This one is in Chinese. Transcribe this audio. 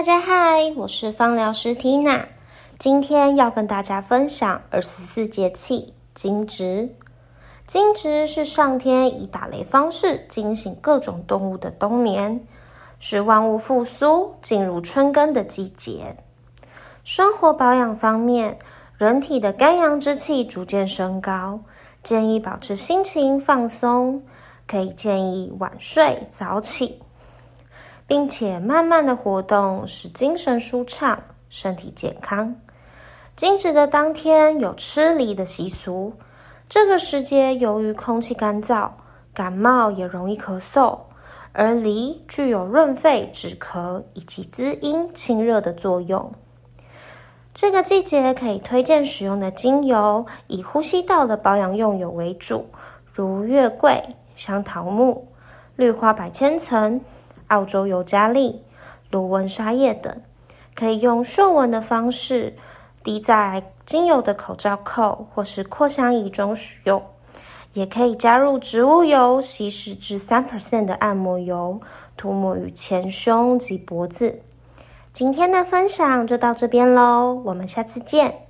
大家嗨，我是芳疗师缇娜，今天要跟大家分享二十四节气惊蛰。惊蛰是上天以打雷方式惊醒各种动物的冬眠，是万物复苏、进入春耕的季节。生活保养方面，人体的肝阳之气逐渐升高，建议保持心情放松，可以建议晚睡早起。并且慢慢的活动，使精神舒畅，身体健康。惊蛰的当天有吃梨的习俗。这个时节由于空气干燥，感冒也容易咳嗽，而梨具有润肺止咳以及滋阴清热的作用。这个季节可以推荐使用的精油，以呼吸道的保养用油为主，如月桂、香桃木、绿花百千层。澳洲尤加利、罗纹沙叶等，可以用嗅闻的方式滴在精油的口罩扣或是扩香仪中使用，也可以加入植物油稀释至三 percent 的按摩油，涂抹于前胸及脖子。今天的分享就到这边喽，我们下次见。